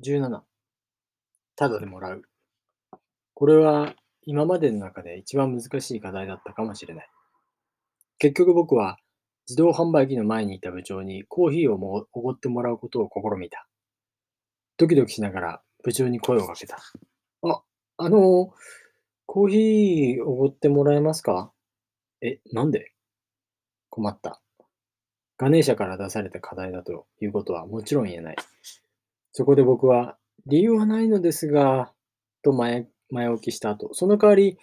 17、ただでもらう。これは今までの中で一番難しい課題だったかもしれない。結局僕は自動販売機の前にいた部長にコーヒーをもおごってもらうことを試みた。ドキドキしながら部長に声をかけた。あ、あの、コーヒーおごってもらえますか？え、なんで？困った。ガネーシャから出された課題だということはもちろん言えない。そこで僕は、理由はないのですが、と前前置きした後、その代わり、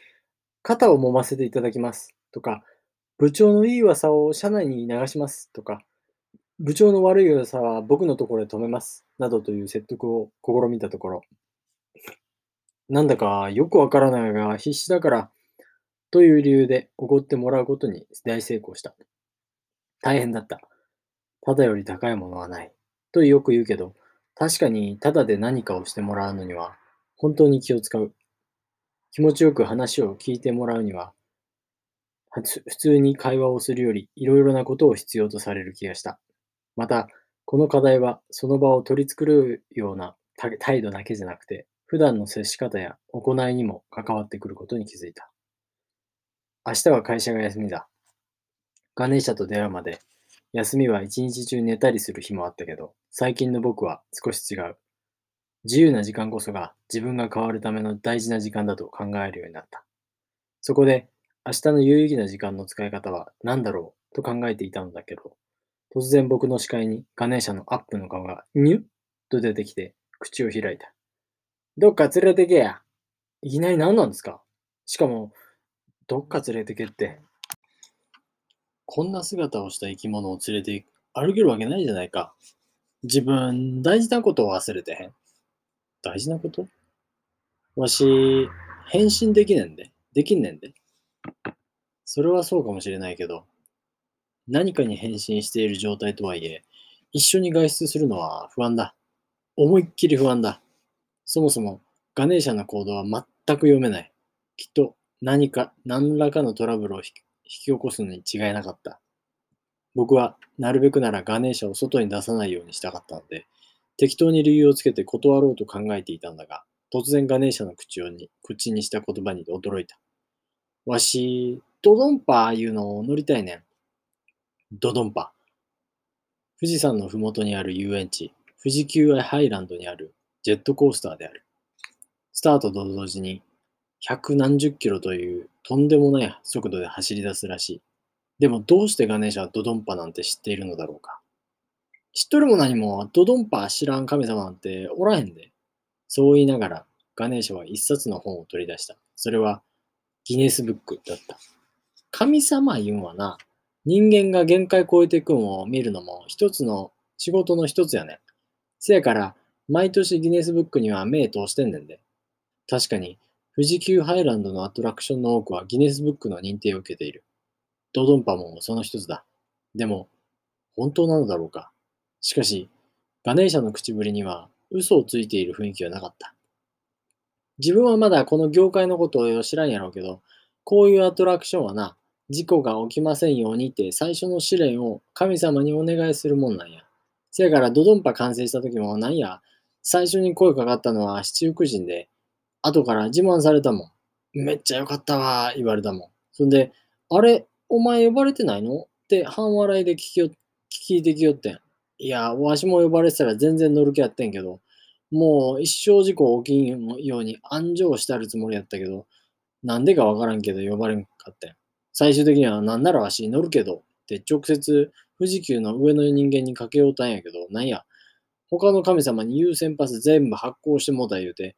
肩を揉ませていただきます。とか、部長のいい噂を社内に流します。とか、部長の悪い噂は僕のところで止めます。などという説得を試みたところ、なんだかよくわからないが必死だから、という理由でおごってもらうことに大成功した。大変だった。ただより高いものはない。とよく言うけど、確かにただで何かをしてもらうのには本当に気を使う。気持ちよく話を聞いてもらうには、普通に会話をするよりいろいろなことを必要とされる気がした。また、この課題はその場を取り繕うような態度だけじゃなくて、普段の接し方や行いにも関わってくることに気づいた。明日は会社が休みだ。ガネーシャと出会うまで、休みは一日中寝たりする日もあったけど、最近の僕は少し違う。自由な時間こそが自分が変わるための大事な時間だと考えるようになった。そこで、明日の有意義な時間の使い方は何だろうと考えていたのだけど、突然僕の視界にガネーシャのアップの顔がニュッと出てきて口を開いた。どっか連れてけや。いきなり何なんですか？しかも、どっか連れてけって。こんな姿をした生き物を連れて歩けるわけないじゃないか。自分、大事なことを忘れてへん。大事なこと？わし、返信できねんで。できんねんで。それはそうかもしれないけど、何かに返信している状態とはいえ、一緒に外出するのは不安だ。思いっきり不安だ。そもそも、ガネーシャの行動は全く読めない。きっと何か、何らかのトラブルを引き引き起こすのに違いなかった。僕は、なるべくならガネーシャを外に出さないようにしたかったので、適当に理由をつけて断ろうと考えていたんだが、突然ガネーシャの口をに口にした言葉に驚いた。わし、ドドンパーいうのを乗りたいねん。ドドンパ。富士山のふもとにある遊園地、富士急ハイランドにあるジェットコースターである。スタートと同時に百何十キロというとんでもない速度で走り出すらしい。でもどうしてガネーシャはドドンパなんて知っているのだろうか。知っとるも何も、ドドンパ知らん神様なんておらへんで。そう言いながら、ガネーシャは一冊の本を取り出した。それは、ギネスブックだった。神様言うんはな、人間が限界超えていくんを見るのも一つの仕事の一つやねん。せやから、毎年ギネスブックには目通してんねんで。確かに、富士急ハイランドのアトラクションの多くはギネスブックの認定を受けている。ドドンパもその一つだ。でも、本当なのだろうかしかし、ガネーシャの口ぶりには嘘をついている雰囲気はなかった。自分はまだこの業界のことを知らんやろうけど、こういうアトラクションはな、事故が起きませんようにって最初の試練を神様にお願いするもんなんや。せやからドドンパ完成した時もなんや、最初に声かかったのは七福神で、後から自慢されたもん。めっちゃよかったわ、言われたもん。そんで、あれ、お前呼ばれてないの？って半笑いで聞きよ聞いてきよってん。いや、わしも呼ばれてたら全然乗る気やってんけど、もう一生事故起きんように安城してあるつもりやったけど、なんでかわからんけど呼ばれんかったん。最終的にはなんならわし乗るけどって直接富士急の上の人間にかけようたんやけど、なんや、他の神様に優先パス全部発行してもうた言うて、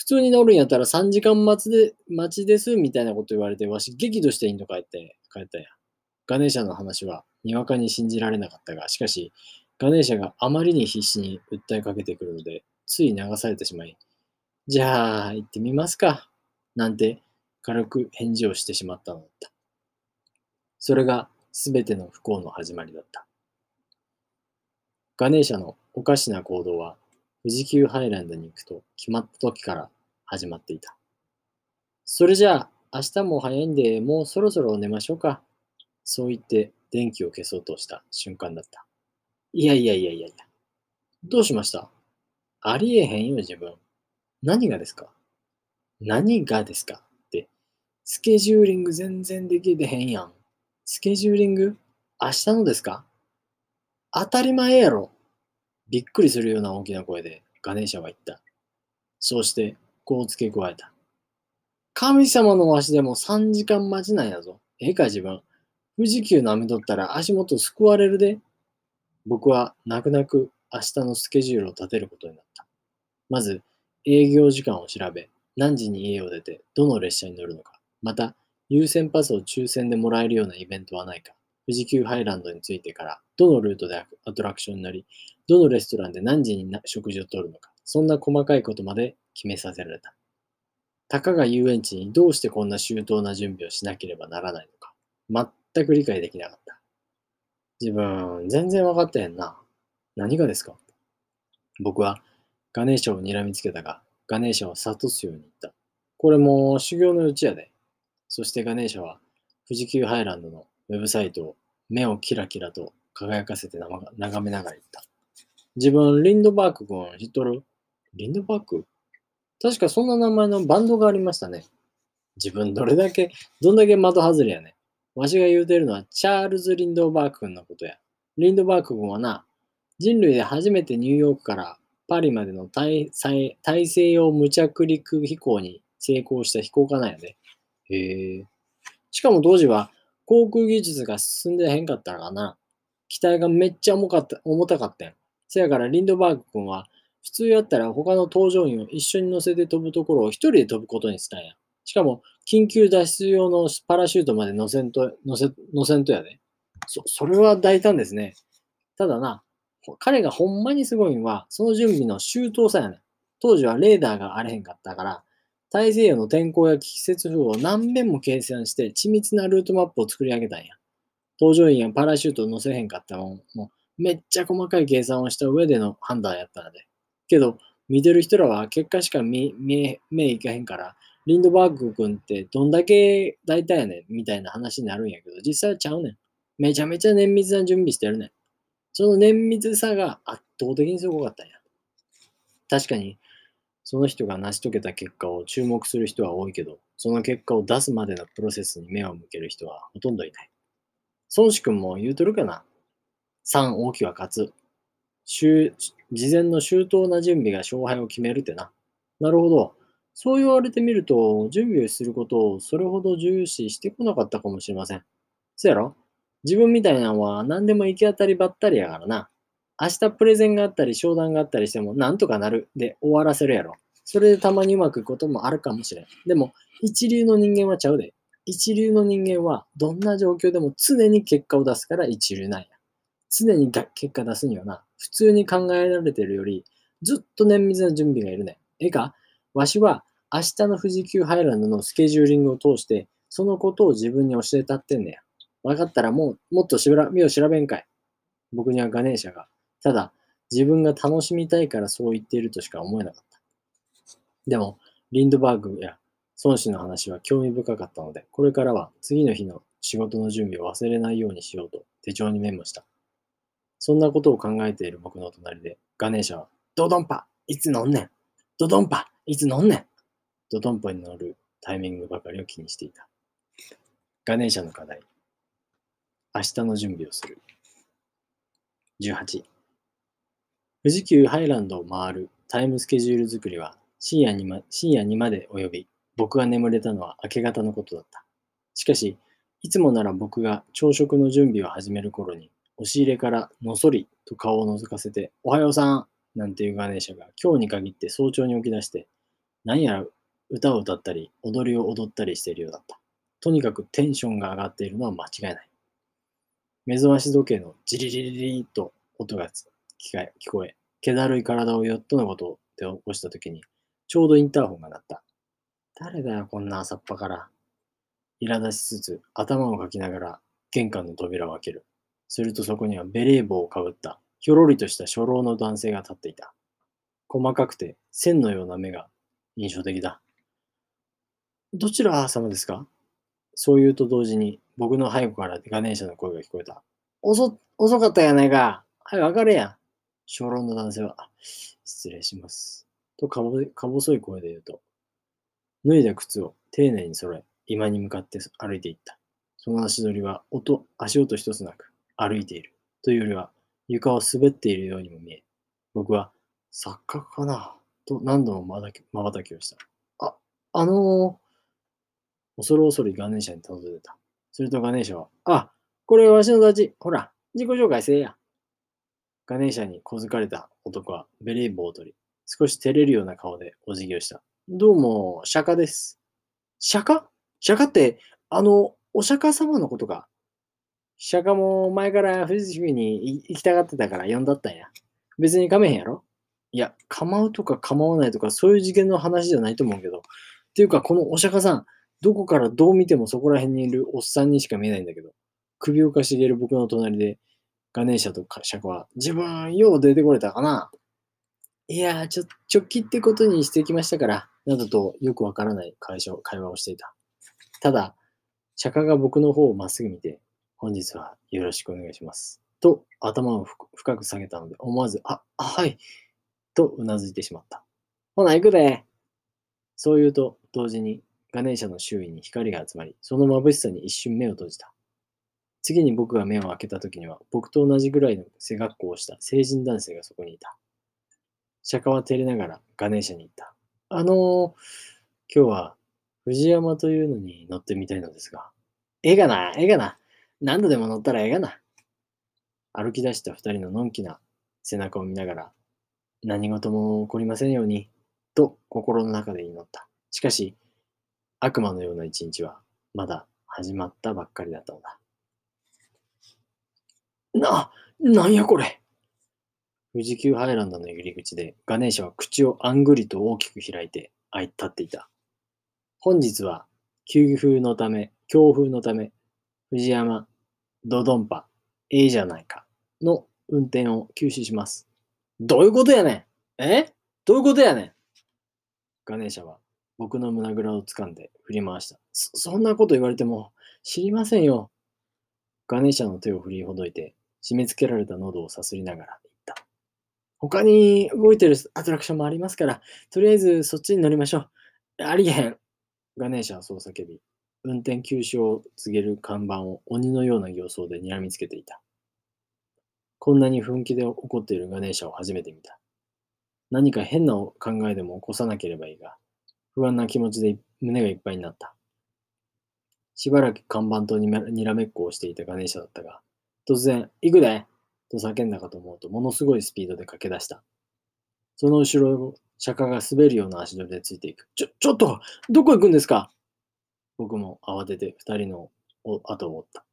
普通に乗るんやったら3時間待ちで待ちですみたいなこと言われて、わし激怒していいのかって、帰ったんや。ガネーシャの話はにわかに信じられなかったが、しかし、ガネーシャがあまりに必死に訴えかけてくるので、つい流されてしまい、じゃあ、行ってみますか。なんて軽く返事をしてしまったのだった。それが全ての不幸の始まりだった。ガネーシャのおかしな行動は、富士急ハイランドに行くと決まった時から始まっていた。それじゃあ、明日も早いんで、もうそろそろ寝ましょうか。そう言って電気を消そうとした瞬間だった。いやいやいやいやいや。どうしました？ありえへんよ、自分。何がですか？何がですか？って、スケジューリング全然できてへんやん。スケジューリング？明日のですか？当たり前やろ。びっくりするような大きな声でガネーシャは言った。そうして、こう付け加えた。神様の足でも3時間待ちなんやぞ。ええか自分。富士急舐めとったら足元救われるで。僕は泣く泣く明日のスケジュールを立てることになった。まず、営業時間を調べ、何時に家を出て、どの列車に乗るのか、また、優先パスを抽選でもらえるようなイベントはないか、富士急ハイランドについてから、どのルートでアトラクションになり、どのレストランで何時に食事をとるのか、そんな細かいことまで決めさせられた。たかが遊園地にどうしてこんな周到な準備をしなければならないのか、全く理解できなかった。自分、全然分かってへんな。何がですか？僕はガネーシャを睨みつけたが、ガネーシャは諭すように言った。これも修行のうちやで。そしてガネーシャは富士急ハイランドのウェブサイトを目をキラキラと輝かせて眺めながら言った。自分、リンドバーク君知っとる？リンドバーク確かそんな名前のバンドがありましたね。自分どれだけ、どんだけ的外れやね。わしが言うてるのはチャールズ・リンドバーク君のことや。リンドバーク君はな、人類で初めてニューヨークからパリまでの大大西洋無着陸飛行に成功した飛行家なんやで。へえ。しかも当時は航空技術が進んでへんかったらな。機体がめっちゃ重かった、重たかったん。せやからリンドバーグ君は普通やったら他の搭乗員を一緒に乗せて飛ぶところを一人で飛ぶことにしたんや。しかも緊急脱出用のパラシュートまで乗せんと、乗せ、乗せんとやで。そ、それは大胆ですね。ただな、彼がほんまにすごいのは、その準備の周到さやね当時はレーダーがあれへんかったから、大西洋の天候や季節風を何遍も計算して緻密なルートマップを作り上げたんや。搭乗員やパラシュートを乗せへんかったもん、もうめっちゃ細かい計算をした上での判断やったので。けど、見てる人らは結果しか見、見、目いかへんから、リンドバーグ君ってどんだけ大体やねんみたいな話になるんやけど、実際はちゃうねん。めちゃめちゃ綿密な準備してるねん。その綿密さが圧倒的にすごかったんや。確かに、その人が成し遂げた結果を注目する人は多いけど、その結果を出すまでのプロセスに目を向ける人はほとんどいない。孫子君も言うとるかな？?3 大きは勝つ。事前の周到な準備が勝敗を決めるってな。なるほど。そう言われてみると、準備をすることをそれほど重視してこなかったかもしれません。そやろ？自分みたいなのは何でも行き当たりばったりやからな。明日プレゼンがあったり商談があったりしてもなんとかなるで終わらせるやろ。それでたまにうまくいくこともあるかもしれん。でも、一流の人間はちゃうで。一流の人間はどんな状況でも常に結果を出すから一流なんや。常に結果出すにはな、普通に考えられてるよりずっと綿密な準備がいるね。ええかわしは明日の富士急ハイランドのスケジューリングを通してそのことを自分に教えたってんねや。わかったらもう、もっとしら身を調べんかい。僕にはガネーシャがただ、自分が楽しみたいからそう言っているとしか思えなかった。でも、リンドバーグや孫子の話は興味深かったので、これからは次の日の仕事の準備を忘れないようにしようと手帳にメモした。そんなことを考えている僕の隣で、ガネーシャは、ドドンパいつ乗んねんドドンパいつ乗んねんドドンパに乗るタイミングばかりを気にしていた。ガネーシャの課題。明日の準備をする。18富士急ハイランドを回るタイムスケジュール作りは深夜にま深夜にまで及び、僕が眠れたのは明け方のことだった。しかし、いつもなら僕が朝食の準備を始める頃に、押し入れからのそりと顔を覗かせて、おはようさんなんていうガネーシャが今日に限って早朝に起き出して、何やら歌を歌ったり、踊りを踊ったりしているようだった。とにかくテンションが上がっているのは間違いない。目覚まし時計のジリリリリと音が聞こえ、気だるい体をよっとのことで起こしたときに、ちょうどインターホンが鳴った。誰だよ、こんな朝っぱから。苛立ちつつ、頭をかきながら玄関の扉を開ける。するとそこにはベレー帽をかぶった、ひょろりとした初老の男性が立っていた。細かくて線のような目が印象的だ。どちら様ですか？そう言うと同時に、僕の背後からガネーシャの声が聞こえた。遅、遅かったやないか。はい、わかるやん。小老の男性は、失礼します。とかぼか細い声で言うと、脱いだ靴を丁寧に揃え、今に向かって歩いていった。その足取りは音、足音一つなく歩いているというよりは床を滑っているようにも見え、僕は錯覚かなと何度もまばたきをした。あ、あのー、恐る恐るガネーシャに訪ねた。するとガネーシャは、あ、これわしの立ち、ほら、自己紹介せえや。ガネーシャに小づかれた男はベレー帽を取り、少し照れるような顔でお辞儀をした。どうも、釈迦です。釈迦？釈迦って、あの、お釈迦様のことか？釈迦も前から富士急に行きたがってたから呼んだったんや。別に構めへんやろ？いや、構うとか構わないとかそういう事件の話じゃないと思うけど。っていうか、このお釈迦さん、どこからどう見てもそこら辺にいるおっさんにしか見えないんだけど、首をかしげる僕の隣で、ガネーシャと釈迦は、自分、よう出てこれたかな？いや、ちょ、直帰ってことにしてきましたから、などとよくわからない会話をしていた。ただ、釈迦が僕の方をまっすぐ見て、本日はよろしくお願いします。と頭を深く下げたので、思わず、あ、はい、とうなずいてしまった。ほな、行くで。そう言うと、同時にガネーシャの周囲に光が集まり、その眩しさに一瞬目を閉じた。次に僕が目を開けた時には、僕と同じぐらいの背格好をした成人男性がそこにいた。釈迦は照れながらガネーシャに言った。あのー、今日は藤山というのに乗ってみたいのですが。ええがな、ええがな。何度でも乗ったらええがな。歩き出した二人ののんきな背中を見ながら、何事も起こりませんように、と心の中で祈った。しかし、悪魔のような一日はまだ始まったばっかりだったのだ。な、なんやこれ。富士急ハイランドの入り口でガネーシャは口をあんぐりと大きく開いて立っていた。本日は急風のため、強風のため、藤山、ドドンパ、ええじゃないかの運転を休止します。どういうことやねんえ？どういうことやねんガネーシャは僕の胸ぐらを掴んで振り回した。そそんなこと言われても知りませんよ。ガネーシャの手を振りほどいて締め付けられた喉をさすりながら言った他に動いてるアトラクションもありますから、とりあえずそっちに乗りましょう。ありえへん。ガネーシャはそう叫び、運転休止を告げる看板を鬼のような形相で睨みつけていた。こんなに本気で怒っているガネーシャを初めて見た。何か変な考えでも起こさなければいいが、不安な気持ちで胸がいっぱいになった。しばらく看板とにらめっこをしていたガネーシャだったが、突然、行くでと叫んだかと思うと、ものすごいスピードで駆け出した。その後ろを釈迦が滑るような足取りでついていく。ちょ、ちょっとどこ行くんですか？僕も慌てて二人の後を追った。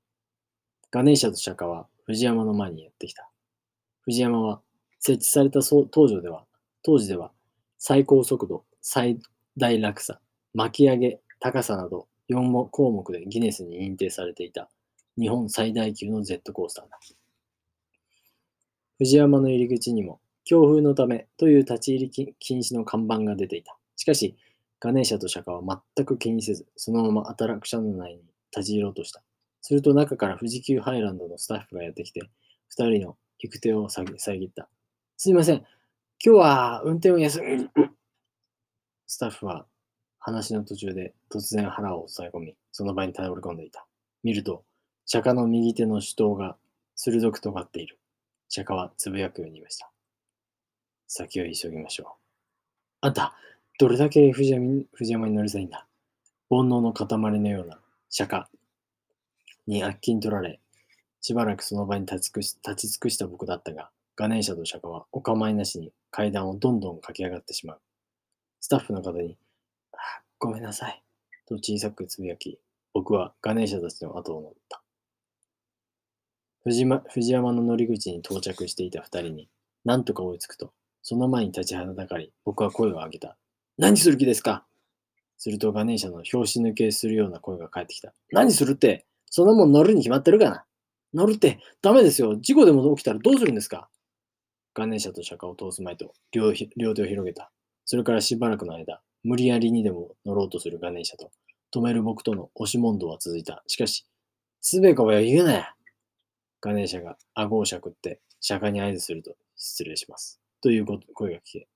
ガネーシャと釈迦は藤山の前にやってきた。藤山は設置された当時では、当時では最高速度、最大落差、巻き上げ、高さなど4項目でギネスに認定されていた日本最大級のジェットコースターだ。藤山の入り口にも、強風のためという立ち入り禁止の看板が出ていた。しかし、ガネーシャと釈迦は全く気にせず、そのままアトラクションの内に立ち入ろうとした。すると中から富士急ハイランドのスタッフがやってきて、二人の行く手を遮った。すいません。今日は運転を休む。スタッフは話の途中で突然腹を押さえ込み、その場に倒れ込んでいた。見ると、釈迦の右手の手刀が鋭く尖っている。釈迦はつぶやくように言いました。先を急ぎましょう。あんた、どれだけ藤山藤山に乗りたいんだ？煩悩の塊のような釈迦にあっきに取られ、しばらくその場に立ち尽くし立ち尽くした僕だったが、ガネーシャと釈迦はお構いなしに階段をどんどん駆け上がってしまう。スタッフの方に、あごめんなさい、と小さくつぶやき、僕はガネーシャたちの後を乗った。藤藤山の乗り口に到着していた二人に、何とか追いつくと、その前に立ちはだかり、僕は声を上げた。何する気ですか？するとガネーシャの拍子抜けするような声が返ってきた。何するって？そんなもん乗るに決まってるかな？乗るってダメですよ。事故でも起きたらどうするんですか？ガネーシャと釈迦を通す前と両両手を広げた。それからしばらくの間、無理やりにでも乗ろうとするガネーシャと、止める僕との押し問答は続いた。しかし、つべこべは言うなや。ガネーシャが顎をしゃくって釈迦に合図すると、失礼します。という声が聞け、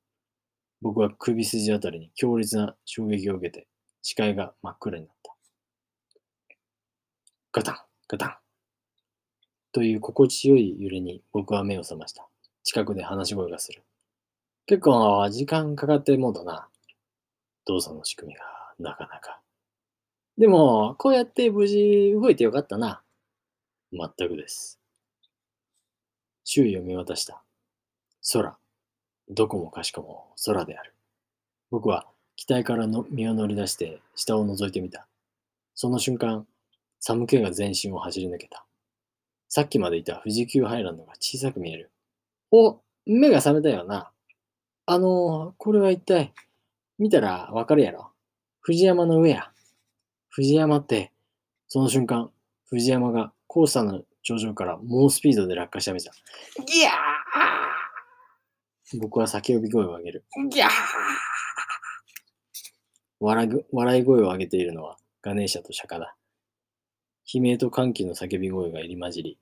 僕は首筋あたりに強烈な衝撃を受けて、視界が真っ暗になった。ガタン、ガタン。という心地よい揺れに僕は目を覚ました。近くで話し声がする。結構時間かかってもんだな。動作の仕組みがなかなか。でも、こうやって無事動いてよかったな。全くです。周囲を見渡した。空。どこもかしこも空である。僕は機体からの身を乗り出して下を覗いてみた。その瞬間、寒気が全身を走り抜けた。さっきまでいた富士急ハイランドが小さく見える。お、目が覚めたよな。あの、これは一体、見たらわかるやろ。藤山の上や。藤山って、その瞬間、藤山がコースターの頂上から猛スピードで落下し始めた。ギャー僕は叫び声を上げる。ギャー笑笑い声を上げているのはガネーシャと釈迦だ。悲鳴と歓喜の叫び声が入り混じり、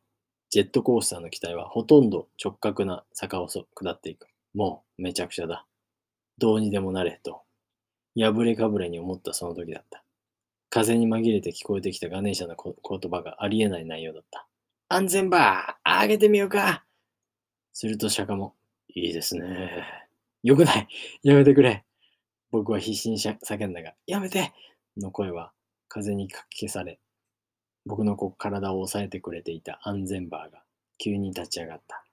ジェットコースターの機体はほとんど直角な坂を下っていく。もうめちゃくちゃだ。どうにでもなれと、破れかぶれに思ったその時だった。風に紛れて聞こえてきたガネーシャの言葉がありえない内容だった。安全バー、上げてみようか。すると釈迦も、いいですね。よくない。やめてくれ。僕は必死に叫んだが、やめての声は風にかき消され、僕の体を押さえてくれていた安全バーが急に立ち上がった。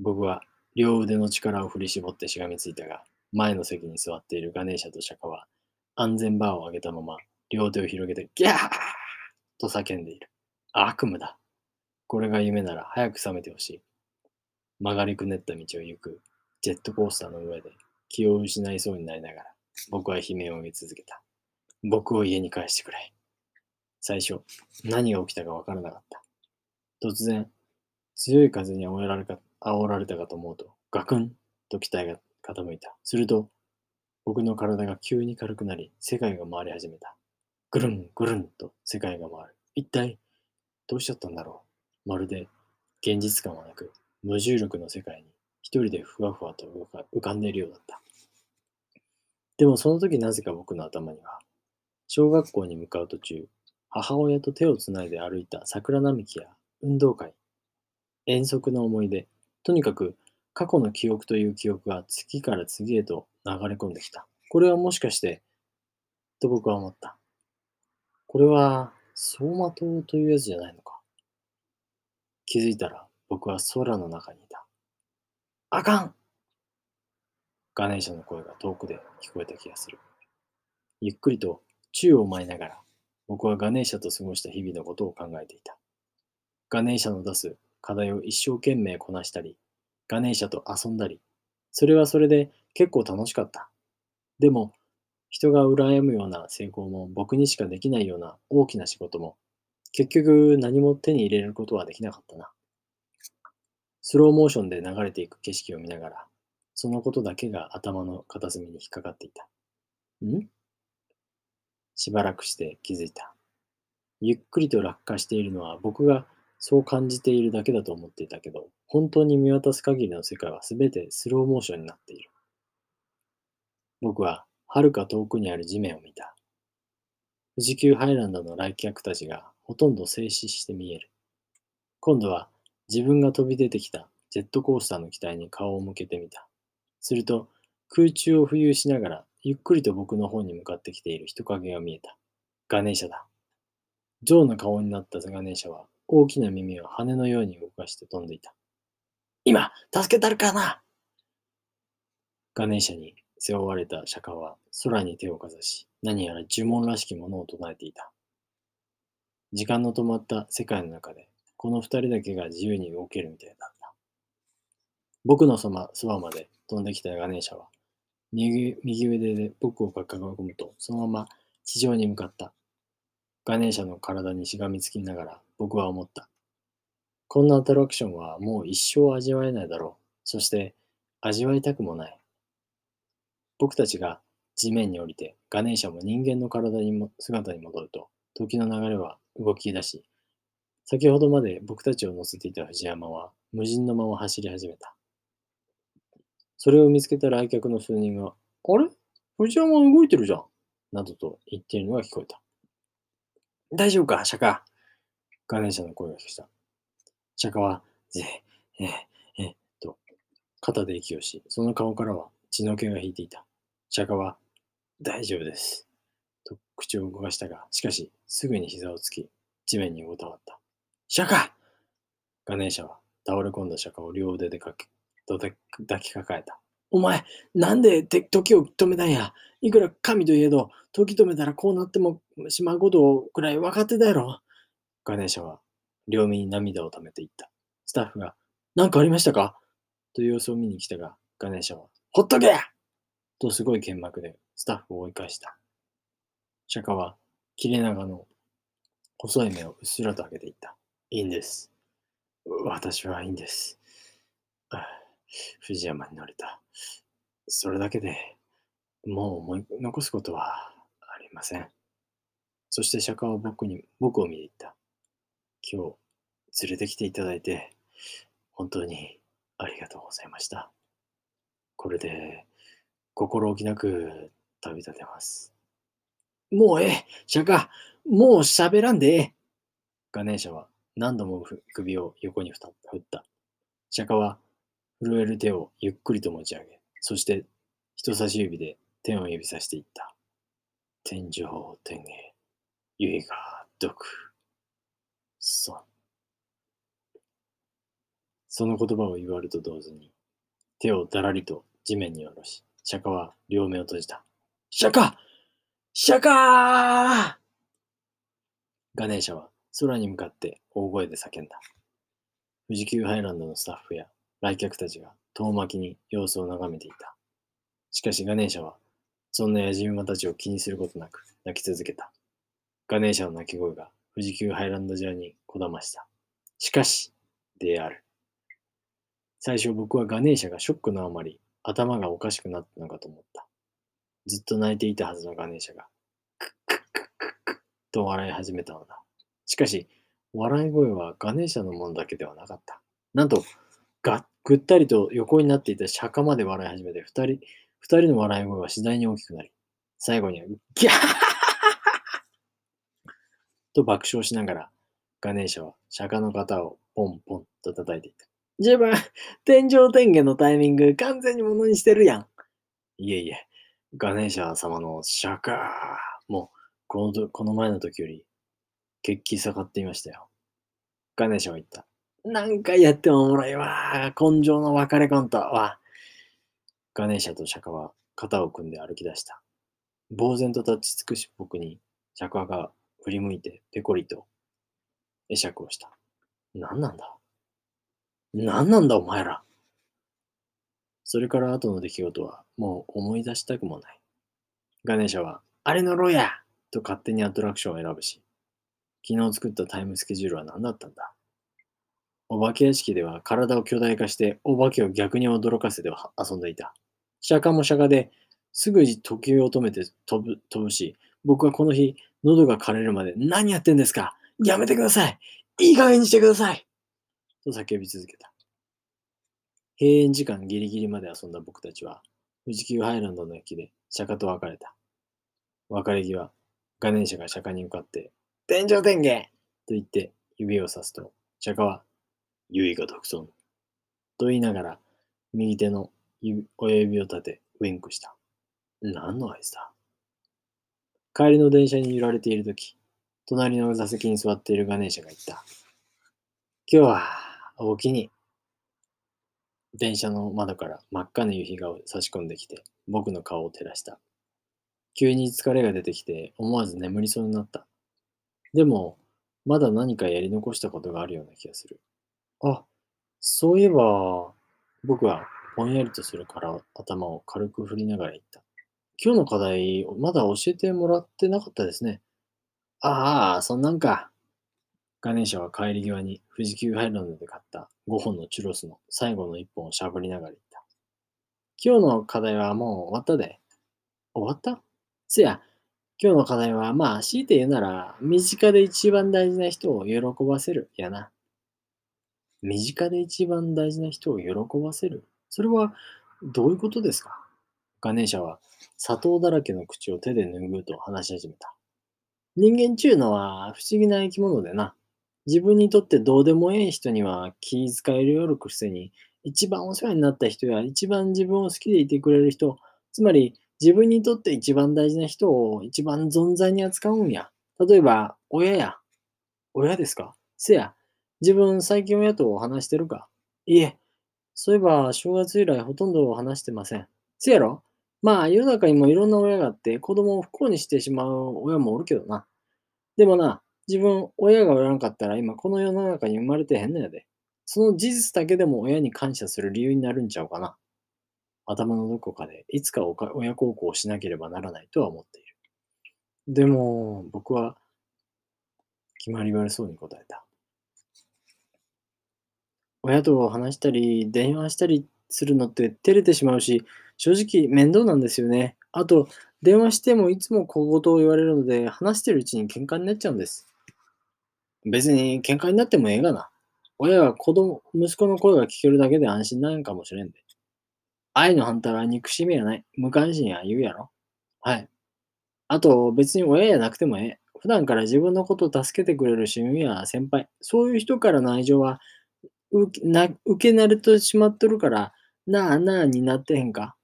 僕は両腕の力を振り絞ってしがみついたが、前の席に座っているガネーシャと釈迦は安全バーを上げたまま両手を広げてギャーと叫んでいる。悪夢だ。これが夢なら早く覚めてほしい。曲がりくねった道を行くジェットコースターの上で気を失いそうになりながら僕は悲鳴を上げ続けた。僕を家に帰してくれ。最初、何が起きたかわからなかった。突然、強い風に煽られか煽られたかと思うと、ガクンと機体が傾いた。すると、僕の体が急に軽くなり、世界が回り始めた。ぐるんぐるんと世界が回る。一体、どうしちゃったんだろう。まるで、現実感はなく、無重力の世界に一人でふわふわと浮かんでいるようだった。でもその時なぜか僕の頭には、小学校に向かう途中、母親と手をつないで歩いた桜並木や運動会、遠足の思い出、とにかく過去の記憶という記憶が次から次へと流れ込んできた。これはもしかして、と僕は思った。これは走馬灯というやつじゃないのか。気づいたら僕は空の中にいた。あかんガネーシャの声が遠くで聞こえた気がする。ゆっくりと宙を舞いながら、僕はガネーシャと過ごした日々のことを考えていた。ガネーシャの出す課題を一生懸命こなしたり、ガネーシャと遊んだり、それはそれで結構楽しかった。でも、人が羨むような成功も僕にしかできないような大きな仕事も、結局何も手に入れることはできなかったな。スローモーションで流れていく景色を見ながら、そのことだけが頭の片隅に引っかかっていた。ん？しばらくして気づいた。ゆっくりと落下しているのは僕がそう感じているだけだと思っていたけど、本当に見渡す限りの世界は全てスローモーションになっている。僕は遥か遠くにある地面を見た。富士急ハイランドの来客たちがほとんど静止して見える。今度は自分が飛び出てきたジェットコースターの機体に顔を向けてみた。すると、空中を浮遊しながら、ゆっくりと僕の方に向かってきている人影が見えた。ガネーシャだ。象の顔になったガネーシャは、大きな耳を羽のように動かして飛んでいた。今、助けたるかな？ガネーシャに背負われた釈迦は空に手をかざし、何やら呪文らしきものを唱えていた。時間の止まった世界の中で、この二人だけが自由に動けるみたいだった。僕のそばまで飛んできたガネーシャは、右右腕で僕を囲むと、そのまま地上に向かった。ガネーシャの体にしがみつきながら僕は思った。こんなアトラクションはもう一生味わえないだろう。そして味わいたくもない。僕たちが地面に降りてガネーシャも人間の体にも姿に戻ると、時の流れは動き出し、先ほどまで僕たちを乗せていた藤山は無人のまま走り始めた。それを見つけた来客の数人が、あれ？藤山動いてるじゃん。などと言っているのが聞こえた。大丈夫か？釈迦ガネーシャの声がした。釈迦は、ぜ、え、え、えと、肩で息をし、その顔からは血の気が引いていた。釈迦は、大丈夫です。と口を動かしたが、しかし、すぐに膝をつき、地面に横たわった。釈迦ガネーシャは倒れ込んだ釈迦を両腕でかけ、抱きかかえた。お前、なんで時を止めたんやいくら神といえど、時止めたらこうなってもしまうことくらい分かってたやろ。ガネーシャは両目に涙をためていった。スタッフが、何かありましたか？という様子を見に来たが、ガネーシャは、ほっとけとすごい剣幕でスタッフを追い返した。釈迦は切れ長の細い目をうっすらと開けていった。いいんです。私はいいんです。藤山に乗れた。それだけでもう思い残すことはありません。そして釈迦は僕に、僕を見ていった。今日連れてきていただいて本当にありがとうございました。これで心置きなく旅立てます。もうええ、釈迦、もう喋らんでええ。ガネーシャは何度も首を横に振った。釈迦は震える手をゆっくりと持ち上げ、そして人差し指で天を指さしていった。天上天へ、唯が毒。そその言葉を言われると同時に、手をだらりと地面に下ろし、釈迦は両目を閉じた。釈迦釈迦ガネーシャは空に向かって大声で叫んだ。富士急ハイランドのスタッフや来客たちが遠巻きに様子を眺めていた。しかしガネーシャは、そんな野じ馬たちを気にすることなく泣き続けた。ガネーシャの泣き声が富士急ハイランド寺にこだました。しかし、である。最初僕はガネーシャがショックのあまり頭がおかしくなったのかと思った。ずっと泣いていたはずのガネーシャが、クックックックックッと笑い始めたのだ。しかし、笑い声はガネーシャのものだけではなかった。なんと、がぐったりと横になっていた釈迦まで笑い始めて、二人、二人の笑い声は次第に大きくなり、最後には、ギャー と爆笑しながら、ガネーシャは釈迦の肩をポンポンと叩いていた。自分、天井天下のタイミング完全にものにしてるやん。いえいえ、ガネーシャ様の釈迦もこのこの前の時より血気下がっていましたよ。ガネーシャは言った。何回やってもおもろいわ。根性の別れコントは。ガネーシャと釈迦は肩を組んで歩き出した。呆然と立ち尽くし僕に釈迦が振り向いてペコリと会釈をした。何なんだ？何なんだお前ら？それから後の出来事はもう思い出したくもない。ガネーシャは、あれ乗ろうやと勝手にアトラクションを選ぶし、昨日作ったタイムスケジュールは何だったんだ？お化け屋敷では体を巨大化してお化けを逆に驚かせて遊んでいた。釈迦も釈迦ですぐ時を止めて飛ぶ飛ぶし、僕はこの日、喉が枯れるまで何やってんですか？やめてくださいいい加減にしてくださいと叫び続けた。閉園時間ギリギリまで遊んだ僕たちは、富士急ハイランドの駅で釈迦と別れた。別れ際、ガネーシャが釈迦に向かって、天井天下と言って指をさすと、釈迦は唯が独尊。と言いながら、右手の親指を立て、ウィンクした。何の合図だ帰りの電車に揺られているとき、隣の座席に座っているガネーシャが言った。今日は、おおきに。電車の窓から真っ赤な夕日が差し込んできて、僕の顔を照らした。急に疲れが出てきて、思わず眠りそうになった。でも、まだ何かやり残したことがあるような気がする。あ、そういえば、僕はぼんやりとするから頭を軽く振りながら言った。今日の課題、まだ教えてもらってなかったですね。ああ、そんなんか。ガネーシャは帰り際に富士急ハイランドで買った5本のチュロスの最後の1本をしゃぶりながら言った。今日の課題はもう終わったで。終わった？せや、今日の課題はまあ強いて言うなら、身近で一番大事な人を喜ばせるやな。身近で一番大事な人を喜ばせる。それはどういうことですか？ガネーシャは砂糖だらけの口を手で拭うと話し始めた。人間ちゅうのは不思議な生き物でな。自分にとってどうでもええ人には気遣えるよるくせに、一番お世話になった人や一番自分を好きでいてくれる人、つまり自分にとって一番大事な人を一番存在に扱うんや。例えば、親や。親ですか？せや。自分最近親と話してるか？いえ。そういえば正月以来ほとんど話してません。せやろ？まあ世の中にもいろんな親があって子供を不幸にしてしまう親もおるけどな。でもな、自分親がおらんかったら今この世の中に生まれてへんのやで。その事実だけでも親に感謝する理由になるんちゃうかな。頭のどこかでいつか親孝行をしなければならないとは思っている。でも僕は決まり悪そうに答えた。親と話したり電話したりするのって照れてしまうし、正直面倒なんですよね。あと、電話してもいつも小言を言われるので、話してるうちに喧嘩になっちゃうんです。別に喧嘩になってもええがな。親は子供、息子の声が聞けるだけで安心なんかもしれんで。愛の反対は憎しみやない。無関心や言うやろ？はい。あと、別に親やなくてもええ。普段から自分のことを助けてくれる親友や先輩、そういう人からの愛情は受けな受け慣れてしまっとるから、なあなあになってへんか。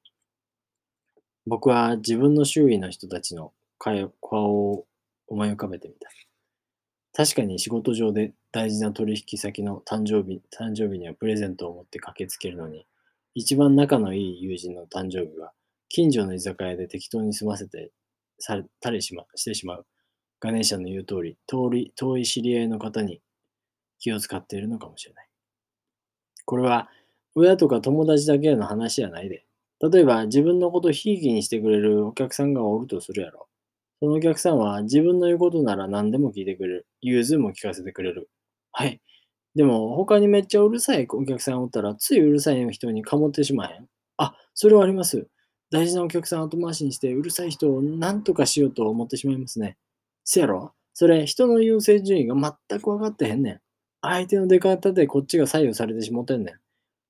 僕は自分の周囲の人たちの顔を思い浮かべてみた。確かに仕事上で大事な取引先の誕生日誕生日にはプレゼントを持って駆けつけるのに、一番仲のいい友人の誕生日は、近所の居酒屋で適当に済ませてされたりし,、ま、してしまう。ガネーシャの言う通り、遠い遠い知り合いの方に気を使っているのかもしれない。これは親とか友達だけの話じゃないで。例えば自分のことひいきにしてくれるお客さんがおるとするやろ。そのお客さんは自分の言うことなら何でも聞いてくれる。融通も聞かせてくれる。はい。でも他にめっちゃうるさいお客さんおったらついうるさい人にかもってしまへん。あ、それはあります。大事なお客さん後回しにしてうるさい人を何とかしようと思ってしまいますね。せやろ？それ人の優先順位が全く分かってへんねん。相手の出方でこっちが左右されてしもてんねん。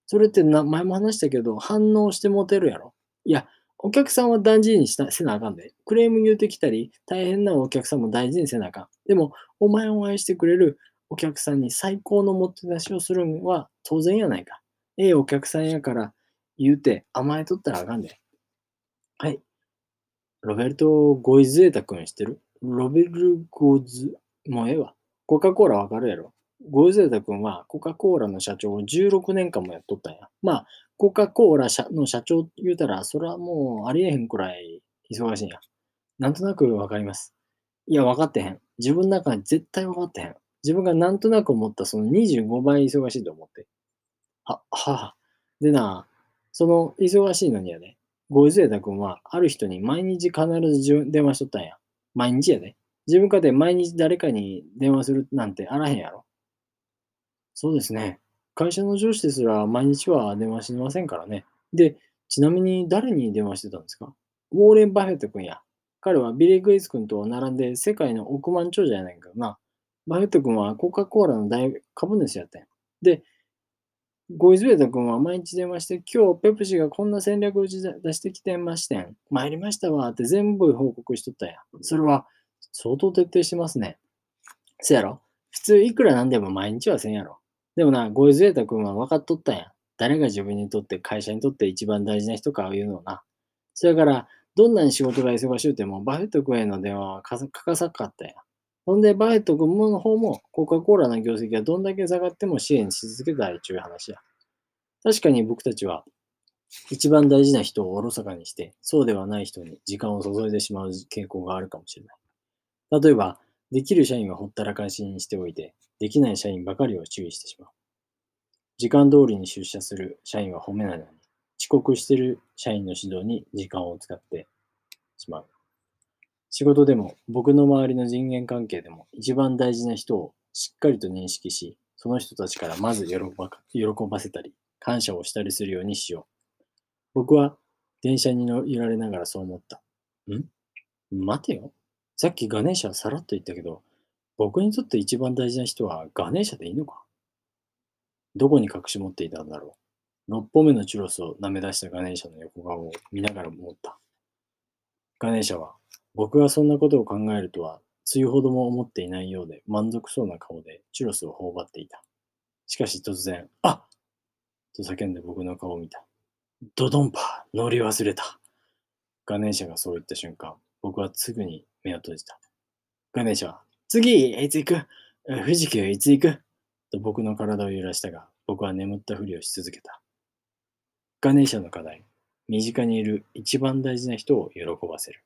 それってな前も話したけど、反応してもてるやろ？いや、お客さんは大事にしたせなあかんで。クレーム言うてきたり、大変なお客さんも大事にせなあかん。でも、お前を愛してくれるお客さんに最高のもてなしをするのは当然やないか。ええお客さんやから言うて甘えとったらあかんで。はい。ロベルト・ゴイズエータ君知ってる？ロベル・ゴズ、もうええわ。コカ・コーラわかるやろ？ゴイゼータ君はコカ・コーラの社長を16年間もやっとったんや。まあ、コカ・コーラの社長言うたら、それはもうありえへんくらい忙しいんや。なんとなくわかります。いや、分かってへん。自分の中に絶対分かってへん。自分がなんとなく思ったその25倍忙しいと思って。は、はあ。でな、その忙しいのにやで、ゴイゼータ君はある人に毎日必ず電話しとったんや。毎日やで。自分かて毎日誰かに電話するなんてあらへんやろ。そうですね。会社の上司ですら毎日は電話しませんからね。で、ちなみに誰に電話してたんですか？ウォーレン・バフェット君や。彼はビリー・ゲイツ君と並んで世界の億万長者やないかな。バフェット君はコカ・コーラの大株主やったんや。で、ゴイズエータ君は毎日電話して、今日ペプシがこんな戦略を出してきてましてん。参りましたわって全部報告しとったんや。それは相当徹底してますね。そやろ？普通いくらなんでも毎日はせんやろ。でもな、ゴイズエータ君は分かっとったんや。誰が自分にとって会社にとって一番大事な人かをいうのをな。それから、どんなに仕事が忙しゅうても、バフェット君への電話は欠かさんかったんや。ほんで、バフェット君の方も、コカ・コーラの業績がどんだけ下がっても支援し続けたいちゅう話や。確かに僕たちは、一番大事な人をおろそかにして、そうではない人に時間を注いでしまう傾向があるかもしれない。例えば、できる社員はほったらかしにしておいて、できない社員ばかりを注意してしまう。時間通りに出社する社員は褒めないのに、遅刻している社員の指導に時間を使ってしまう。仕事でも僕の周りの人間関係でも一番大事な人をしっかりと認識し、その人たちからまず喜ば喜ばせたり、感謝をしたりするようにしよう。僕は電車に乗られながらそう思った。ん？待てよ。さっきガネーシャはさらっと言ったけど、僕にとって一番大事な人はガネーシャでいいのか？どこに隠し持っていたんだろう？6本目のチュロスを舐め出したガネーシャの横顔を見ながら思った。ガネーシャは、僕がそんなことを考えるとは、つゆほども思っていないようで満足そうな顔でチュロスを頬張っていた。しかし突然、あっと叫んで僕の顔を見た。ドドンパ乗り忘れたガネーシャがそう言った瞬間、僕はすぐに目を閉じた。ガネーシャは、次いつ行く？藤木いつ行く？と僕の体を揺らしたが、僕は眠ったふりをし続けた。ガネーシャの課題、身近にいる一番大事な人を喜ばせる。